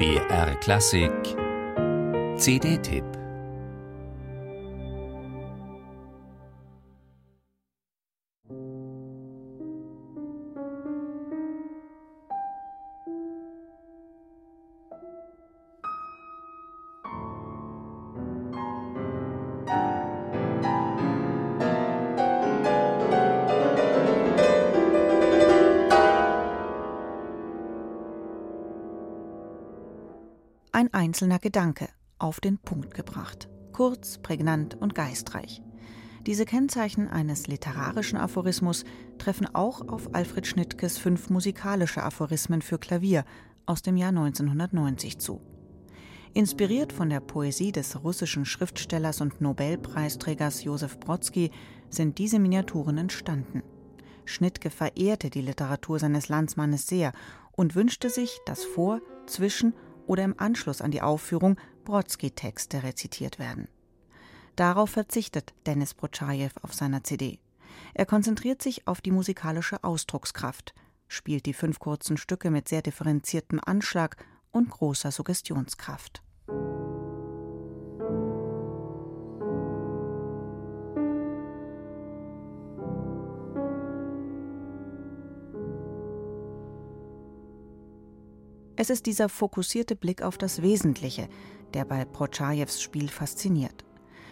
BR Klassik. CD-Tipp Ein einzelner Gedanke, auf den Punkt gebracht. Kurz, prägnant und geistreich. Diese Kennzeichen eines literarischen Aphorismus treffen auch auf Alfred Schnittkes fünf musikalische Aphorismen für Klavier aus dem Jahr 1990 zu. Inspiriert von der Poesie des russischen Schriftstellers und Nobelpreisträgers Josef Brodsky sind diese Miniaturen entstanden. Schnittke verehrte die Literatur seines Landsmannes sehr und wünschte sich, dass vor, zwischen oder im Anschluss an die Aufführung Brodsky-Texte rezitiert werden. Darauf verzichtet Dennis Prochajew auf seiner CD. Er konzentriert sich auf die musikalische Ausdruckskraft, spielt die fünf kurzen Stücke mit sehr differenziertem Anschlag und großer Suggestionskraft. Es ist dieser fokussierte Blick auf das Wesentliche, der bei Prochajews Spiel fasziniert.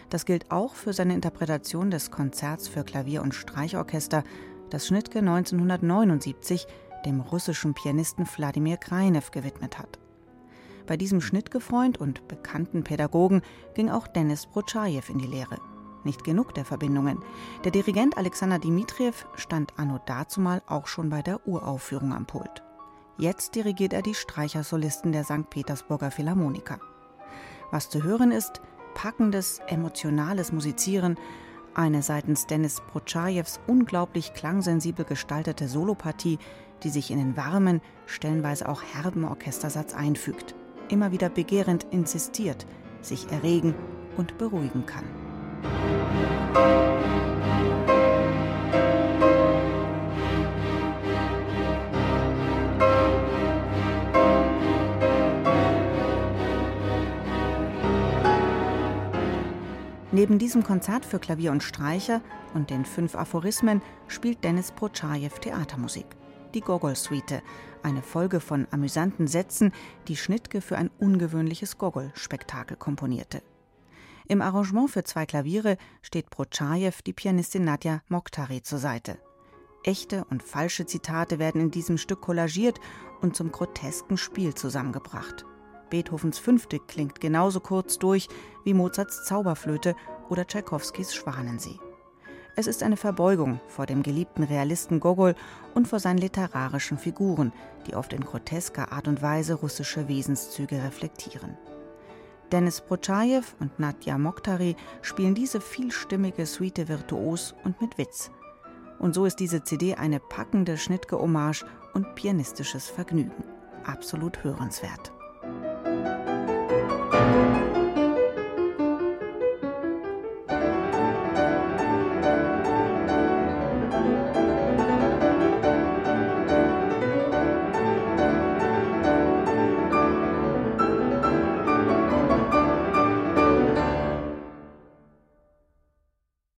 Das gilt auch für seine Interpretation des Konzerts für Klavier und Streichorchester, das Schnittke 1979 dem russischen Pianisten Wladimir Krajinew gewidmet hat. Bei diesem Schnittke-Freund und bekannten Pädagogen ging auch Dennis Prochajew in die Lehre. Nicht genug der Verbindungen. Der Dirigent Alexander Dmitriev stand anno dazumal auch schon bei der Uraufführung am Pult. Jetzt dirigiert er die Streichersolisten der St. Petersburger Philharmoniker. Was zu hören ist, packendes, emotionales Musizieren, eine seitens Dennis Prochajews unglaublich klangsensibel gestaltete Solopartie, die sich in den warmen, stellenweise auch herben Orchestersatz einfügt, immer wieder begehrend insistiert, sich erregen und beruhigen kann. Neben diesem Konzert für Klavier und Streicher und den fünf Aphorismen spielt Dennis Prochajew Theatermusik. Die Gogol-Suite, eine Folge von amüsanten Sätzen, die Schnittke für ein ungewöhnliches Gogol-Spektakel komponierte. Im Arrangement für zwei Klaviere steht Prochajew die Pianistin Nadja Mokhtari zur Seite. Echte und falsche Zitate werden in diesem Stück kollagiert und zum grotesken Spiel zusammengebracht. Beethovens Fünfte klingt genauso kurz durch wie Mozarts Zauberflöte oder Tschaikowskis Schwanensee. Es ist eine Verbeugung vor dem geliebten Realisten Gogol und vor seinen literarischen Figuren, die oft in grotesker Art und Weise russische Wesenszüge reflektieren. Dennis Prochajew und Nadja Mokhtari spielen diese vielstimmige Suite virtuos und mit Witz. Und so ist diese CD eine packende Schnittke-Hommage und pianistisches Vergnügen. Absolut hörenswert.